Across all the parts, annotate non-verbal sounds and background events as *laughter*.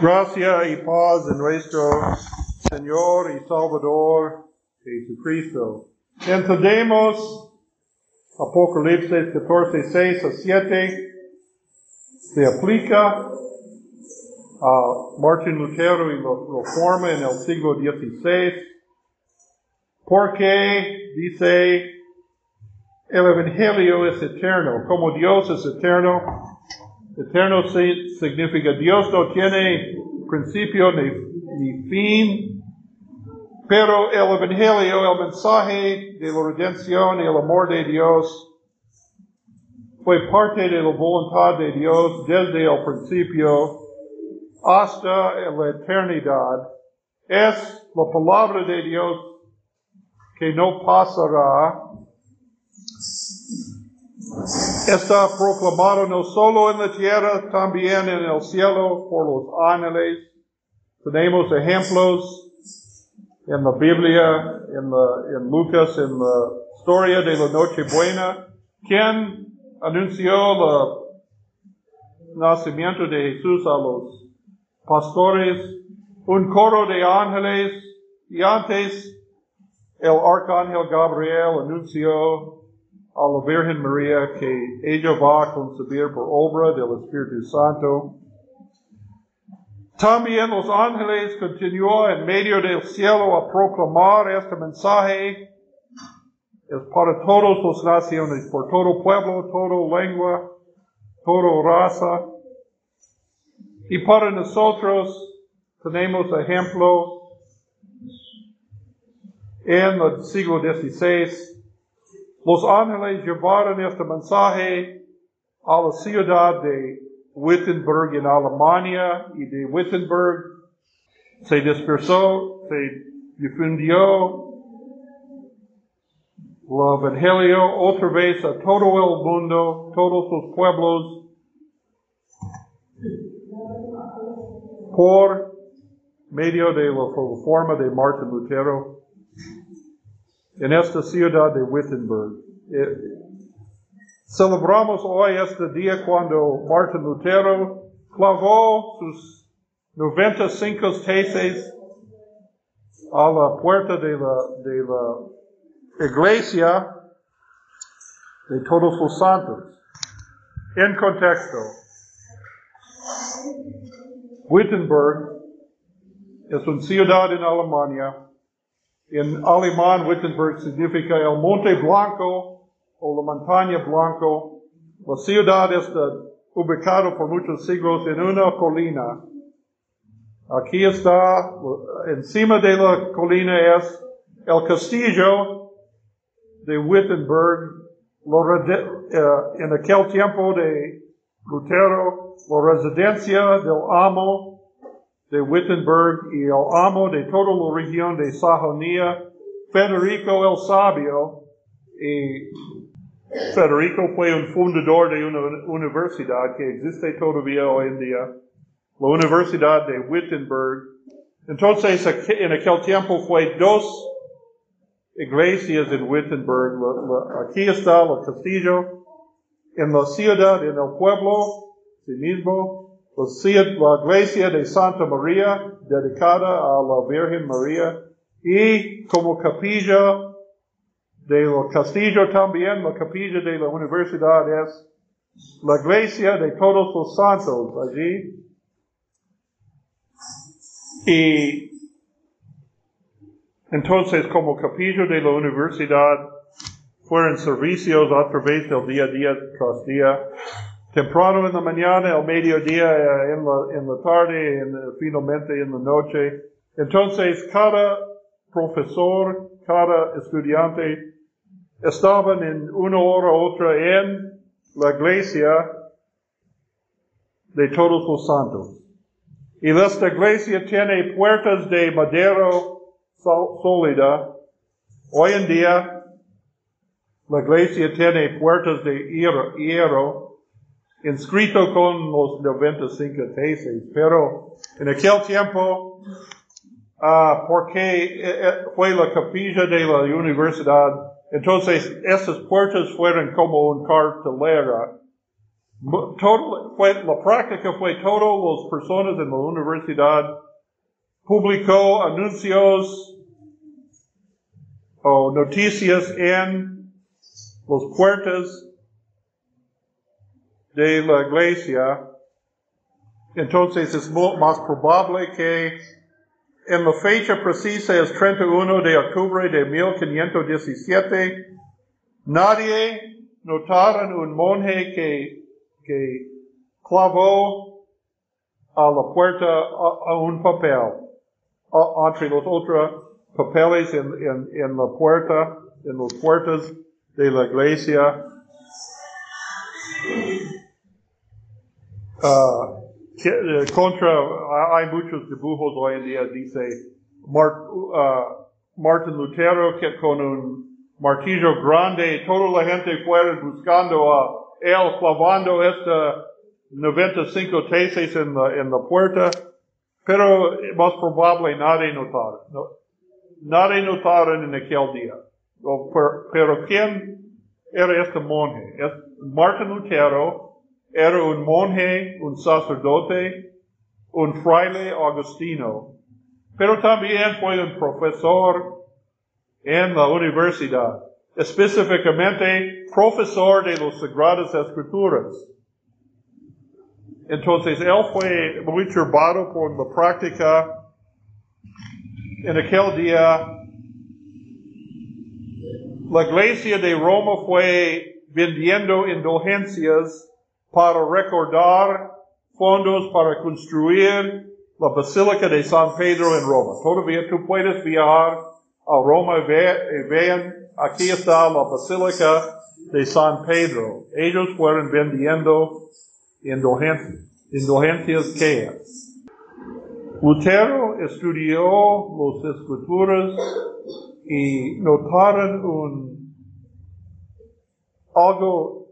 Gracia y paz en nuestro Señor y Salvador Jesucristo. Entendemos Apocalipsis 14, 6 a 7 se aplica a Martin Lutero y lo, forma en el siglo XVI porque dice el Evangelio es eterno, como Dios es eterno, Eterno significa Dios no tiene principio ni, fin, pero el Evangelio, el mensaje de la redención y el amor de Dios fue parte de la voluntad de Dios desde el principio hasta la eternidad. Es la palabra de Dios que no pasará está proclamado no solo en la tierra, también en el cielo por los ángeles. Tenemos ejemplos en la Biblia, en, la, en Lucas, en la historia de la Nochebuena. ¿Quién anunció el nacimiento de Jesús a los pastores? Un coro de ángeles y antes el arcángel Gabriel anunció a la Virgen María que ella va a concebir por obra del Espíritu Santo. También los ángeles continuó en medio del cielo a proclamar este mensaje. Es para todas las naciones, por todo pueblo, toda lengua, toda raza. Y para nosotros tenemos ejemplo en el siglo XVI los ángeles llevaron este mensaje a la ciudad de Wittenberg en Alemania y de Wittenberg. Se dispersó, se difundió el Evangelio otra vez a todo el mundo, todos los pueblos, por medio de la forma de Martin Lutero en esta ciudad de Wittenberg. Eh, celebramos hoy este día cuando Martin Lutero clavó sus 95 tesis a la puerta de la, de la iglesia de todos los santos. En contexto, Wittenberg es una ciudad en Alemania en alemán, Wittenberg significa el Monte Blanco o la Montaña Blanco. La ciudad está ubicada por muchos siglos en una colina. Aquí está, encima de la colina es el castillo de Wittenberg. Eh, en aquel tiempo de Lutero, la residencia del amo de Wittenberg y el amo de toda la región de Sajonia, Federico el Sabio, y Federico fue un fundador de una universidad que existe todavía hoy en día, la Universidad de Wittenberg. Entonces, en aquel tiempo fue dos iglesias en Wittenberg. aquí está el castillo, en la ciudad, en el pueblo, sí mismo, la iglesia de Santa María, dedicada a la Virgen María, y como capilla del castillo también, la capilla de la universidad es la iglesia de todos los santos allí. Y entonces como capilla de la universidad fueron servicios a través del día a día tras día temprano en la mañana, al mediodía, eh, en la, en la tarde, en, finalmente en la noche. Entonces, cada profesor, cada estudiante estaban en una hora u otra en la iglesia de todos los santos. Y esta iglesia tiene puertas de madera sólida. Hoy en día, la iglesia tiene puertas de hierro inscrito con los 95 tesis, pero en aquel tiempo, uh, porque eh, eh, fue la capilla de la universidad, entonces esas puertas fueron como un cartelera. Total, fue, la práctica fue todos las personas en la universidad publicó anuncios o noticias en las puertas de la iglesia. Entonces es más probable que en la fecha precisa es 31 de octubre de 1517, nadie notaron un monje que, que clavó a la puerta a, un papel, entre los otros papeles en, en, en, la puerta, en las puertas de la iglesia. Uh, eh, contra, hay muchos dibujos hoy en día, dice uh, Martin Lutero que con un martillo grande, toda la gente fuera buscando a él clavando esta 95 tesis en la, en la puerta, pero más probable nadie notaron. No, nadie notaron en aquel día. Pero, pero ¿quién era este monje? Es Martin Lutero, era un monje, un sacerdote, un fraile agustino, pero también fue un profesor en la universidad, específicamente profesor de las Sagradas Escrituras. Entonces él fue muy turbado por la práctica en aquel día. La iglesia de Roma fue vendiendo indulgencias para recordar fondos para construir la Basílica de San Pedro en Roma. Todavía tú puedes viajar a Roma y, vean, aquí está la Basílica de San Pedro. Ellos fueron vendiendo indulgencias. ¿Indulgencias Lutero estudió las escrituras y notaron un algo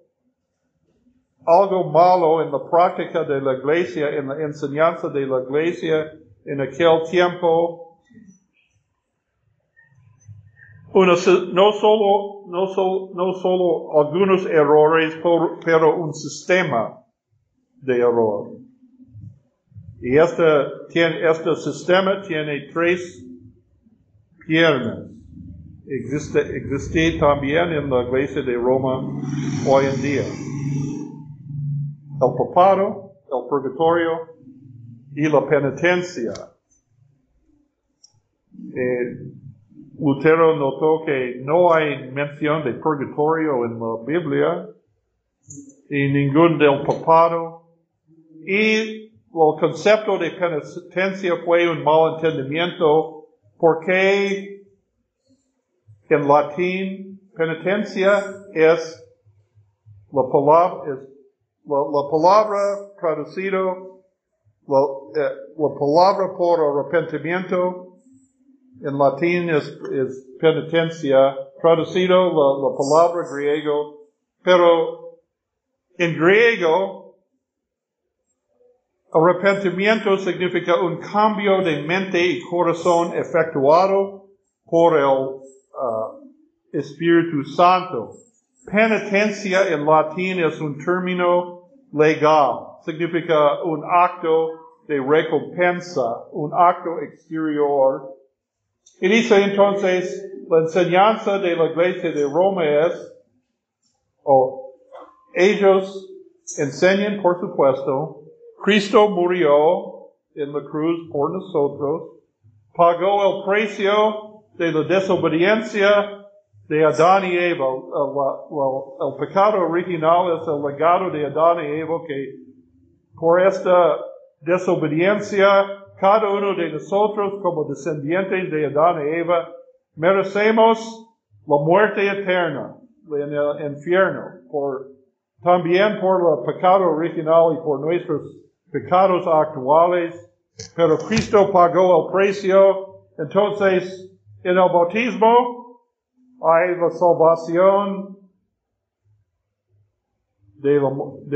algo malo en la práctica de la iglesia, en la enseñanza de la iglesia en aquel tiempo. no solo, no solo, no solo algunos errores, pero un sistema de error. Y este, este sistema tiene tres piernas. Existe, existe también en la iglesia de Roma hoy en día el papado, el purgatorio y la penitencia. Eh, Lutero notó que no hay mención de purgatorio en la Biblia y ningún del papado. Y el concepto de penitencia fue un mal entendimiento porque en latín penitencia es la palabra, es La, la palabra traducido, la, eh, la, palabra por arrepentimiento en latín es, es penitencia, traducido la, la palabra griego, pero en griego arrepentimiento significa un cambio de mente y corazón efectuado por el uh, Espíritu Santo. Penitencia en latín es un término legal. Significa un acto de recompensa, un acto exterior. Y dice entonces, la enseñanza de la iglesia de Roma es, o ellos enseñan, por supuesto, Cristo murió en la cruz por nosotros, pagó el precio de la desobediencia de Adán y Eva. El, pecado original es el legado de Adán y Eva que por esta desobediencia cada uno de nosotros como descendientes de Adán y Eva merecemos la muerte eterna en el infierno por también por el pecado original y por nuestros pecados actuales pero Cristo pagó el precio entonces en el bautismo hay la salvación de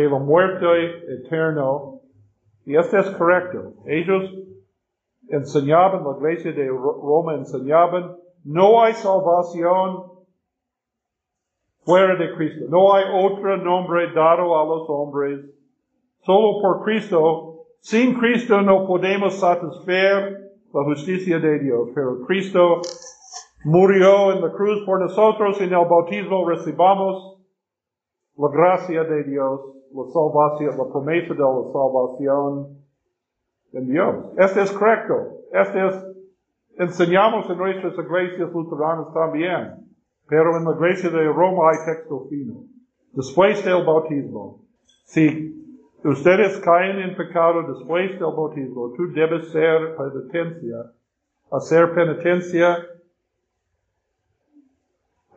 la, muerte eterna. Y esto es correcto. Ellos enseñaban, la iglesia de Roma enseñaban, no hay salvación fuera de Cristo. No hay otro nombre dado a los hombres, solo por Cristo. Sin Cristo no podemos satisfacer la justicia de Dios, pero Cristo murió en la cruz por nosotros y en el bautismo recibamos la gracia de Dios, la salvación, la promesa de la salvación en Dios. Este es correcto. Este es, enseñamos en nuestras iglesias luteranas también. Pero en la iglesia de Roma hay texto fino. Después del bautismo, si ustedes caen en pecado después del bautismo, tú debes ser penitencia, hacer penitencia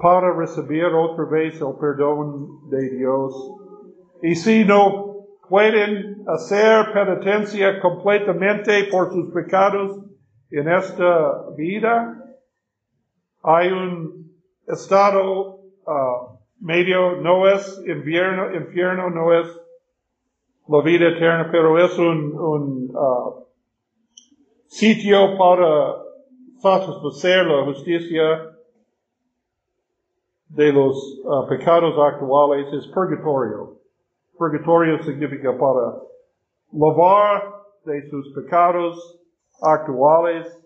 para recibir otra vez el perdón de Dios. Y si no pueden hacer penitencia completamente por sus pecados en esta vida, hay un estado uh, medio, no es infierno, infierno no es la vida eterna, pero es un, uh, sitio para satisfacer la justicia de los uh, pecados actuales, es purgatorio. Purgatorio significa para lavar de sus pecados actuales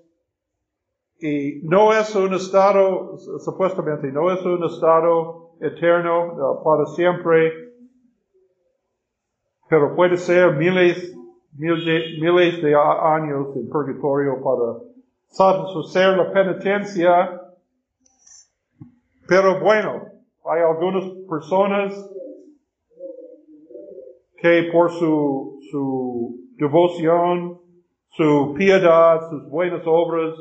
y no es un estado, supuestamente, no es un estado eterno para siempre, pero puede ser miles, miles de años en purgatorio para satisfacer la penitencia. Pero bueno, hay algunas personas que por su, su devoción, su piedad, sus buenas obras,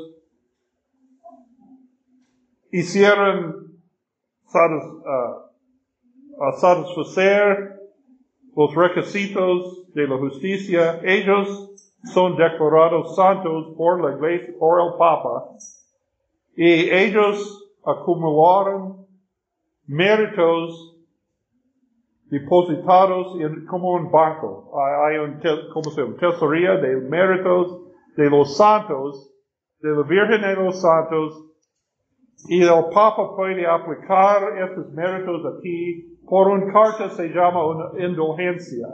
hicieron satisfacer los requisitos de la justicia, ellos son declarados santos por la iglesia, por el Papa, y ellos acumularon méritos depositados en, como un banco. Hay un, como se llama? tesorería de méritos de los santos, de la Virgen de los Santos, y el Papa puede aplicar estos méritos aquí por una carta se llama una indulgencia.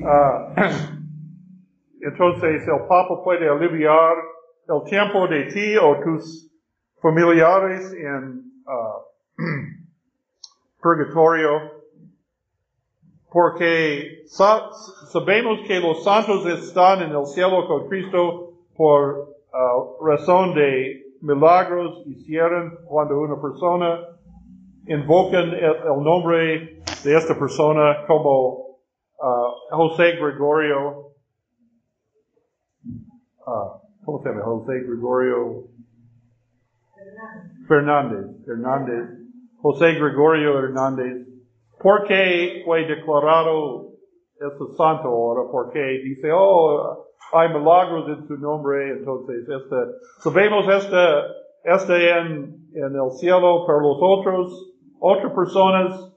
Uh, *clears throat* entonces el Papa puede aliviar el tiempo de ti o tus familiares en uh, *clears throat* purgatorio porque sabemos que los santos están en el cielo con Cristo por uh, razón de milagros hicieron cuando una persona invocan el, nombre de esta persona como uh, José Gregorio, uh, ¿cómo se llama? José Gregorio Fernández, Fernández, José Gregorio Hernández, porque fue declarado este santo ahora, porque dice, oh, hay milagros en su nombre, entonces este, sabemos este, este en, en el cielo, pero los otros, otras personas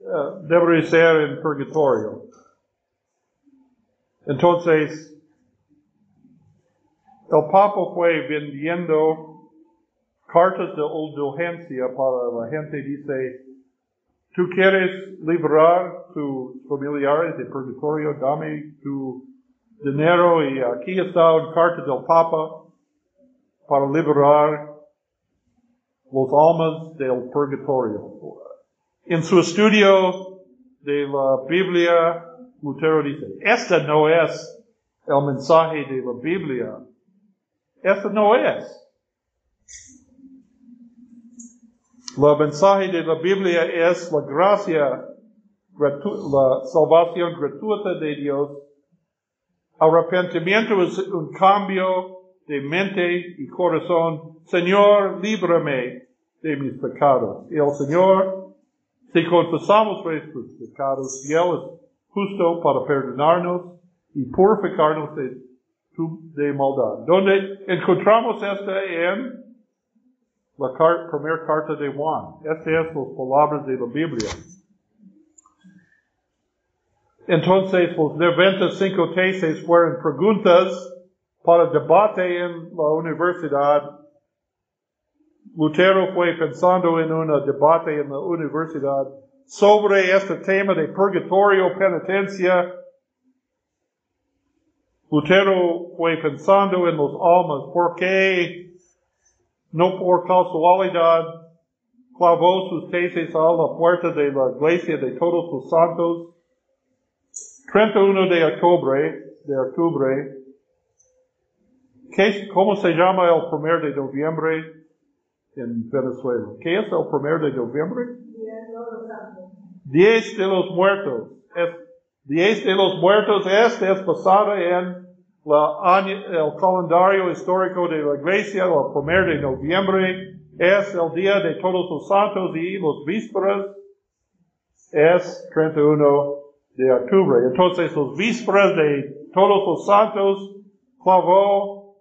uh, deberían ser en purgatorio. Entonces, el Papa fue vendiendo cartas de indulgencia para la gente, dice, tú quieres liberar tus familiares de purgatorio, dame tu dinero y aquí está un carta del Papa para liberar los almas del purgatorio. En su estudio de la Biblia, Lutero dice, esta no es el mensaje de la Biblia. Esta no es. El mensaje de la Biblia es la gracia, la salvación gratuita de Dios Arrepentimiento es un cambio de mente y corazón. Señor, líbrame de mis pecados. El Señor, si confesamos nuestros pecados, y Él es justo para perdonarnos y purificarnos de, de maldad. Donde encontramos esta en la primera carta de Juan. Estas son las palabras de la Biblia. Entonces, los 95 tesis fueron preguntas para debate en la universidad Lutero fue pensando en un debate en la universidad sobre este tema de purgatorio, penitencia. Lutero fue pensando en los almas, ¿por qué no por casualidad clavó sus tesis a la puerta de la iglesia de todos los santos? 31 de octubre, de octubre, ¿qué, ¿cómo se llama el primer de noviembre? en Venezuela. ¿Qué es el primero de noviembre? Diez de los muertos. Es, diez de los muertos este es pasado en la, el calendario histórico de la iglesia, el primero de noviembre es el día de todos los santos y los vísperas es 31 de octubre. Entonces los vísperas de todos los santos clavó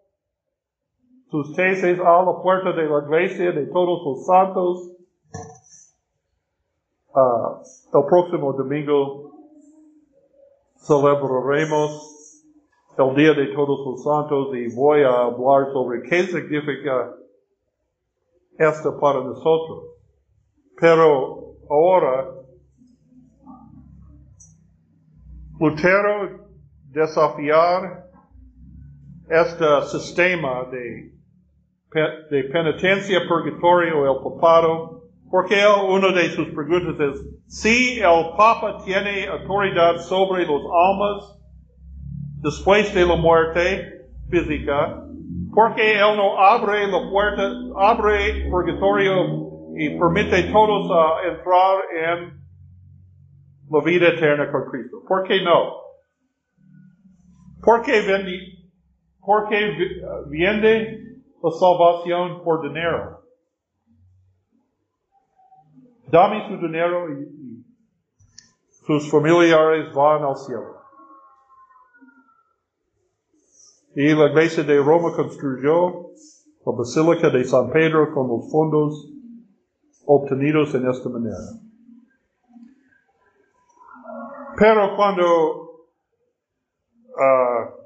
sus tesis a la puerta de la iglesia de todos los santos. Uh, el próximo domingo celebraremos el Día de Todos los Santos y voy a hablar sobre qué significa esto para nosotros. Pero ahora, Lutero desafiar este sistema de de penitencia, purgatorio, el papado, porque uno de sus preguntas es, si el Papa tiene autoridad sobre los almas después de la muerte física, porque él no abre la puerta, abre purgatorio y permite a todos a entrar en la vida eterna con Cristo. ¿Por qué no? ¿Por qué viene la salvación por dinero. Dame su dinero y, sus familiares van al cielo. Y la iglesia de Roma construyó la Basílica de San Pedro con los fondos obtenidos en esta manera. Pero cuando uh,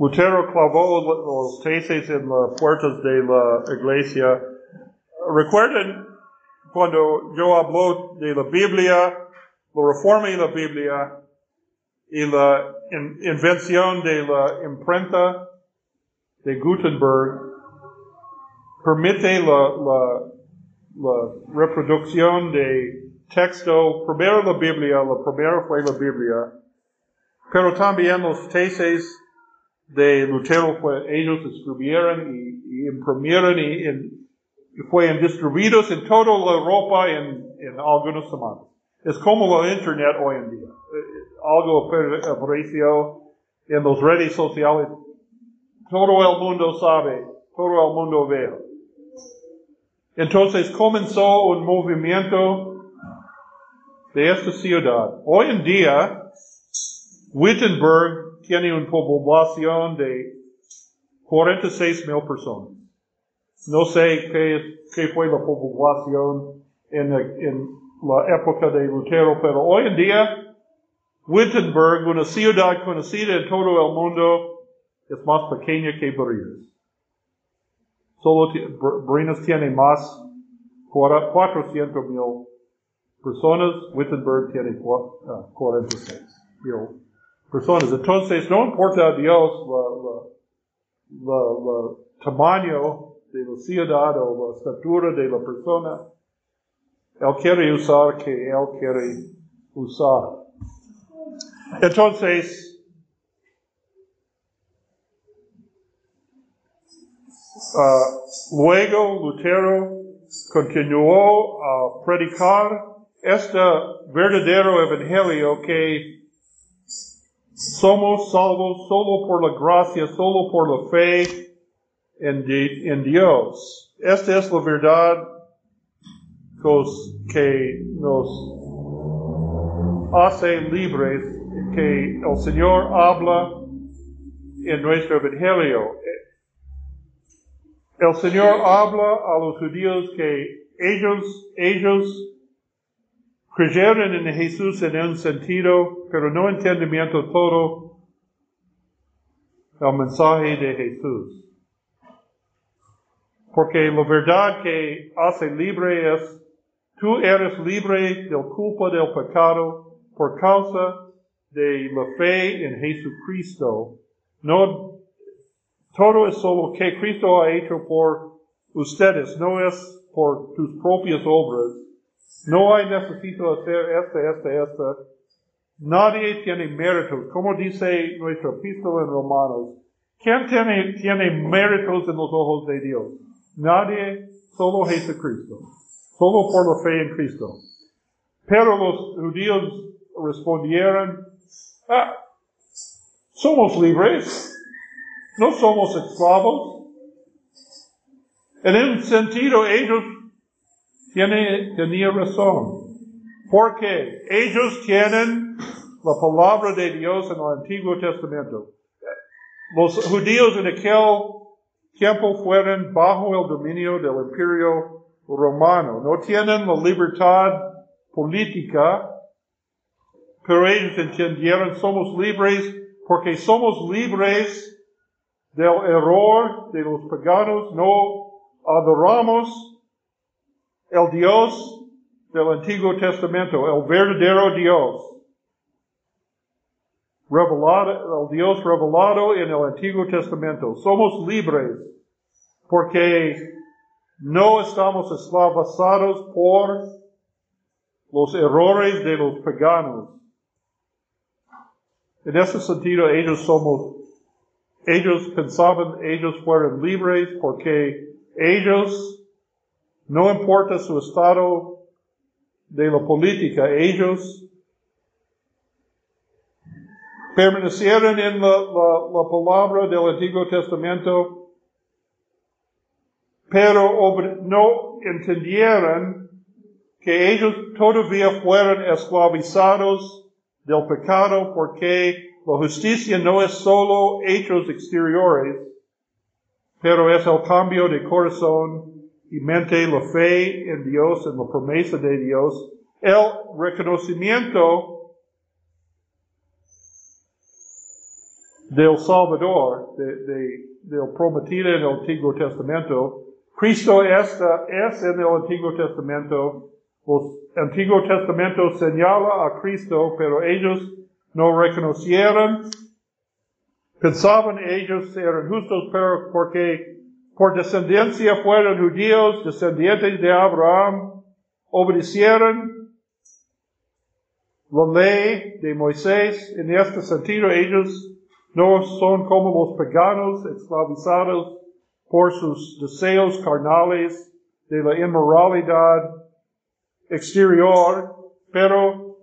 Lutero clavó los tesis en las puertas de la iglesia. Recuerden cuando yo hablo de la Biblia, la reforma de la Biblia y la invención de la imprenta de Gutenberg, permite la, la, la reproducción de texto, primero la Biblia, la primera fue la Biblia, pero también los tesis de Lutero fue, ellos escribieron y, imprimieron y, y, fueron distribuidos en toda la Europa en, en algunas semanas. Es como la Internet hoy en día. Eh, algo apareció en las redes sociales. Todo el mundo sabe, todo el mundo ve. Entonces comenzó un movimiento de esta ciudad. Hoy en día, Wittenberg tiene una población de 46 mil personas. No sé qué, qué fue la población en, en la época de Lutero, pero hoy en día, Wittenberg, una ciudad conocida en todo el mundo, es más pequeña que Brinas. Solo Brinas tiene más 400 mil personas, Wittenberg tiene 46 ah, mil personas. Entonces, no importa a Dios el tamaño de la ciudad o la estatura de la persona, Él quiere usar que Él quiere usar. Entonces, uh, luego Lutero continuó a predicar este verdadero evangelio que somos salvos solo por la gracia, solo por la fe en, en Dios. Esta es la verdad que nos hace libres, que el Señor habla en nuestro Evangelio. El Señor habla a los judíos que ellos, ellos Creyeron en Jesús en un sentido, pero no entendimiento todo el mensaje de Jesús. porque la verdad que hace libre es, tú eres libre del culpa del pecado por causa de la fe en Jesucristo. No, todo es solo que Cristo ha hecho por ustedes, no es por tus propias obras. No hay necesito hacer esta, esta, esta. Nadie tiene méritos. Como dice nuestro epístola en Romanos, ¿quién tiene, tiene méritos en los ojos de Dios? Nadie, solo Jesucristo. Solo por la fe en Cristo. Pero los judíos respondieron, ah, somos libres, no somos esclavos. En un sentido, ellos tienen, tenían razón. Porque ellos tienen la palabra de Dios en el Antiguo Testamento. Los judíos en aquel tiempo fueron bajo el dominio del imperio romano. No tienen la libertad política, pero ellos entendieron somos libres porque somos libres del error de los paganos, no adoramos el Dios del Antiguo Testamento, el verdadero Dios. Revelado, el Dios revelado en el Antiguo Testamento. Somos libres porque no estamos esclavizados por los errores de los paganos. En ese sentido, ellos somos, ellos pensaban, ellos fueron libres porque ellos, no importa su estado de la política, ellos permanecieron en la, la palabra del Antiguo Testamento, pero no entendieron que ellos todavía fueron esclavizados del pecado porque la justicia no es solo hechos exteriores, pero es el cambio de corazón y mente, la fe en Dios, en la promesa de Dios, el reconocimiento del Salvador, de, del prometido en el Antiguo Testamento. Cristo está, es en el Antiguo Testamento el Antiguo Testamento señala a Cristo, pero ellos no reconocieron. Pensaban ellos eran justos, pero porque por descendencia fueron judíos, descendientes de Abraham, obedecieron la ley de Moisés. En este sentido, ellos no son como los paganos esclavizados por sus deseos carnales de la inmoralidad exterior, pero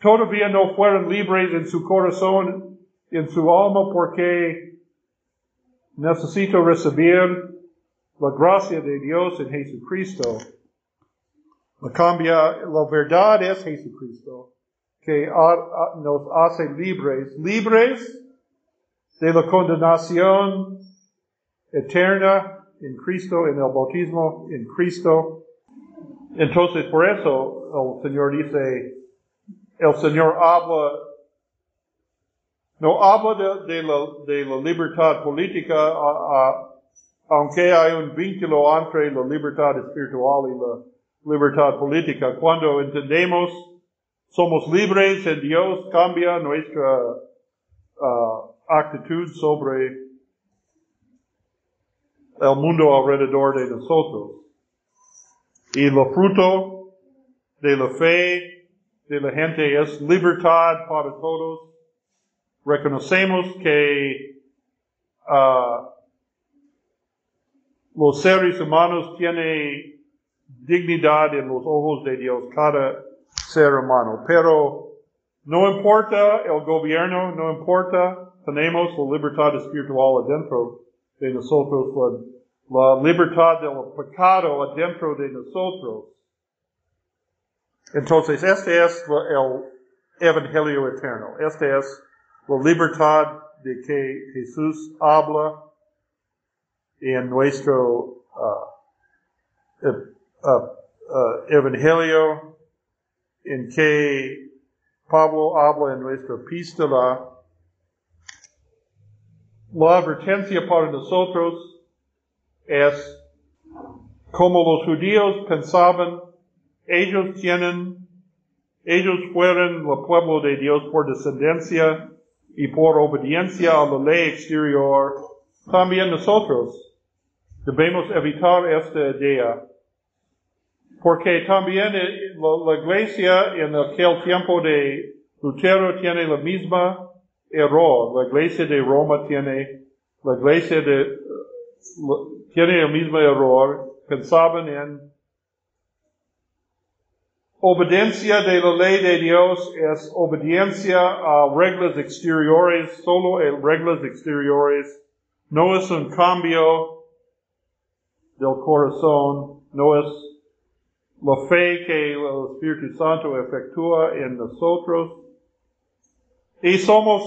todavía no fueron libres en su corazón, en su alma, porque necesito recibir la gracia de Dios en Jesucristo. La cambia, la verdad es Jesucristo, que nos hace libres, libres de la condenación eterna en Cristo, en el bautismo en Cristo, entonces, por eso el Señor dice, el Señor habla, no habla de, la, libertad política, aunque hay un vínculo entre la libertad espiritual y la libertad política. Cuando entendemos, somos libres en Dios, cambia nuestra uh, actitud sobre el mundo alrededor de nosotros. Y lo fruto de la fe de la gente es libertad para todos. Reconocemos que uh, los seres humanos tienen dignidad en los ojos de Dios, cada ser humano. Pero no importa el gobierno, no importa, tenemos la libertad espiritual adentro de nosotros, la libertad del pecado adentro de nosotros. Entonces, este es el Evangelio eterno. Este es la libertad de que Jesús habla en nuestro uh, uh, uh, Evangelio, en que Pablo habla en nuestra epístola. La advertencia para nosotros es como los judíos pensaban, ellos tienen, ellos fueron el pueblo de Dios por descendencia y por obediencia a la ley exterior, también nosotros debemos evitar esta idea. Porque también eh, la, iglesia en aquel tiempo de Lutero tiene la misma error. La iglesia de Roma tiene, la iglesia de, tiene el mismo error. Pensaban en obediencia de la ley de Dios es obediencia a reglas exteriores, solo en reglas exteriores. No es un cambio del corazón, no es la fe que el Espíritu Santo efectúa en nosotros. Y somos,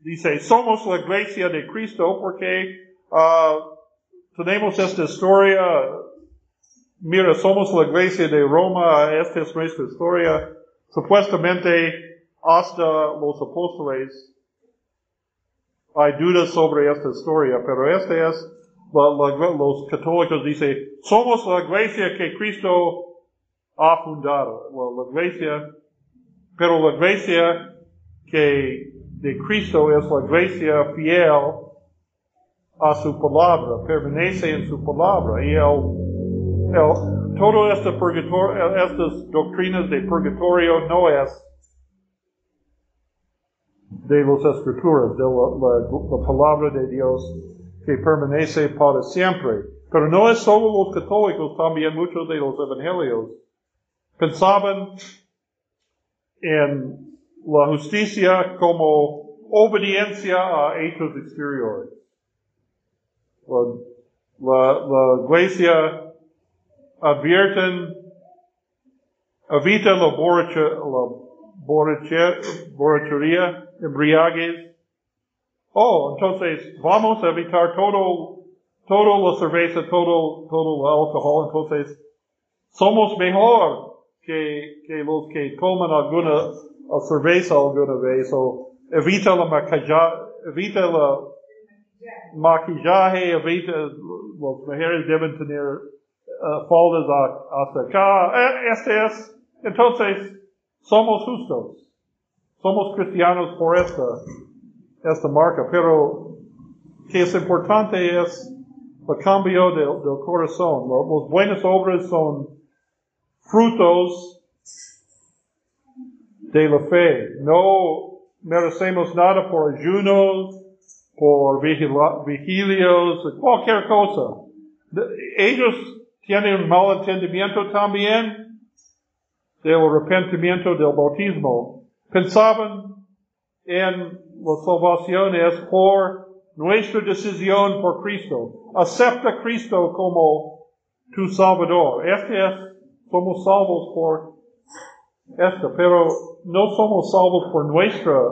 dice, somos la iglesia de Cristo porque uh, tenemos esta historia. Mira, somos la iglesia de Roma, esta es nuestra historia. Supuestamente hasta los apóstoles hay dudas sobre esta historia, pero esta es los católicos dicen, somos la iglesia que Cristo ha fundado. la iglesia, pero la iglesia que de Cristo es la iglesia fiel a su palabra, permanece en su palabra. Y el, el, todo este purgatorio, estas doctrinas de purgatorio no es de las escrituras, de la palabra de Dios que permanece para siempre. Pero no es solo los católicos, también muchos de los evangelios pensaban en la justicia como obediencia a hechos exteriores. La, iglesia advierten, evita la, borrachería, embriaguez, Oh, entonces vamos a evitar todo, todo la cerveza, todo, todo el alcohol. Entonces, somos mejor que, que los que toman alguna cerveza alguna vez. O evita la maquillaje, evita la maquillaje, las mujeres deben tener uh, faldas hasta acá. Este es, entonces, somos justos. Somos cristianos por esta esta marca, pero que es importante es el cambio del, del corazón. Las buenas obras son frutos de la fe. No merecemos nada por ayunos, por vigilios, cualquier cosa. Ellos tienen un mal entendimiento también del arrepentimiento del bautismo. Pensaban en la salvación es por nuestra decisión por Cristo. Acepta a Cristo como tu Salvador. Este es, somos salvos por esto, pero no somos salvos por nuestra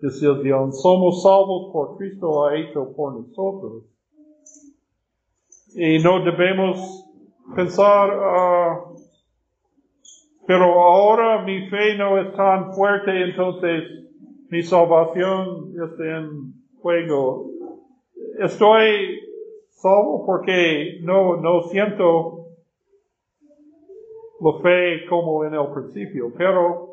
decisión, somos salvos por Cristo ha hecho por nosotros. Y no debemos pensar, uh, pero ahora mi fe no es tan fuerte, entonces mi salvación está en juego. Estoy salvo porque no, no siento la fe como en el principio, pero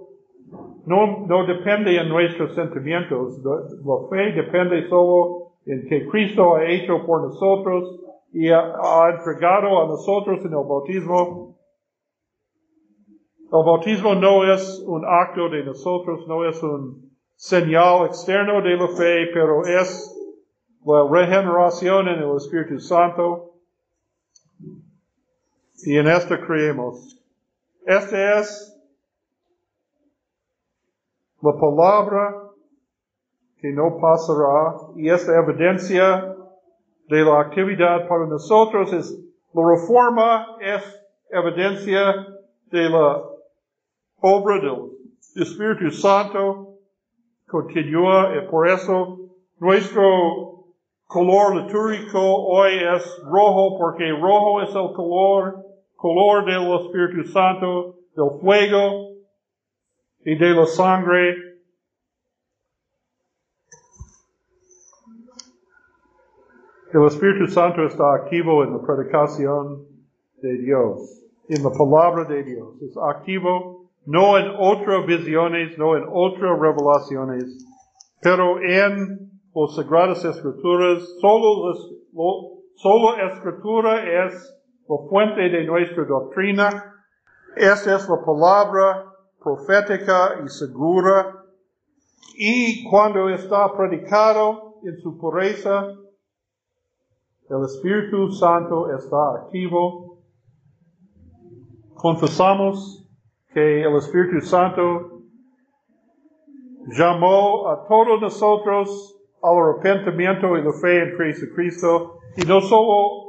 no, depende en nuestros sentimientos. La fe depende solo en que Cristo ha hecho por nosotros y ha, entregado a nosotros en el bautismo. El bautismo no es un acto de nosotros, no es un señal externo de la fe, pero es la regeneración en el Espíritu Santo. Y en esto creemos. Esta es la palabra que no pasará. Y esta evidencia de la actividad para nosotros es la reforma es evidencia de la obra del Espíritu Santo. Continúa y por eso nuestro color litúrgico hoy es rojo porque rojo es el color, color del Espíritu Santo, del fuego y de la sangre. El Espíritu Santo está activo en la predicación de Dios, en la palabra de Dios. Es activo no en otras visiones, no en otras revelaciones, pero en las Sagradas Escrituras, solo, solo Escritura es la fuente de nuestra doctrina. Esta es la palabra profética y segura. Y cuando está predicado en su pureza, el Espíritu Santo está activo. Confesamos que el Espíritu Santo llamó a todos nosotros al arrepentimiento y la fe en Cristo y no solo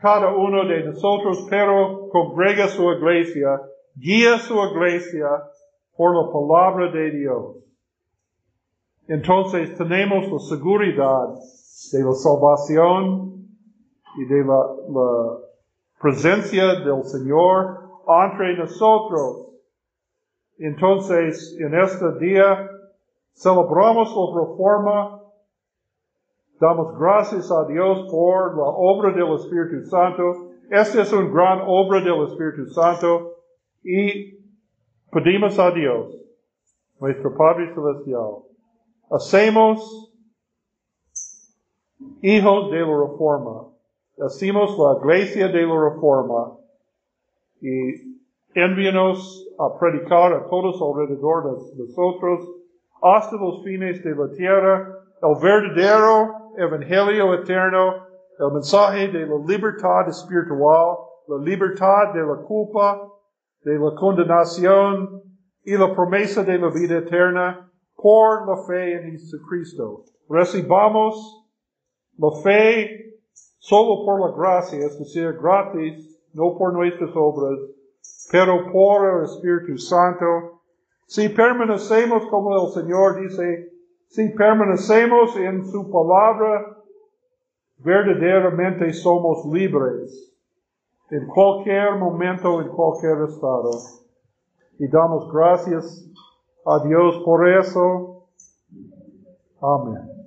cada uno de nosotros, pero congrega su iglesia, guía su iglesia por la palabra de Dios. Entonces tenemos la seguridad de la salvación y de la, presencia del Señor entre nosotros. Entonces, en este día, celebramos la reforma, damos gracias a Dios por la obra del Espíritu Santo. Esta es una gran obra del Espíritu Santo y pedimos a Dios, nuestro Padre Celestial, hacemos hijos de la reforma. Hacemos la iglesia de la reforma y envíanos a predicar a todos alrededor de nosotros hasta los fines de la tierra el verdadero evangelio eterno, el mensaje de la libertad espiritual, la libertad de la culpa, de la condenación y la promesa de la vida eterna por la fe en Jesucristo. Recibamos la fe solo por la gracia, es decir, gratis, no por nuestras obras, pero por el Espíritu Santo. Si permanecemos como el Señor dice, si permanecemos en su palabra, verdaderamente somos libres en cualquier momento, en cualquier estado. Y damos gracias a Dios por eso. Amén.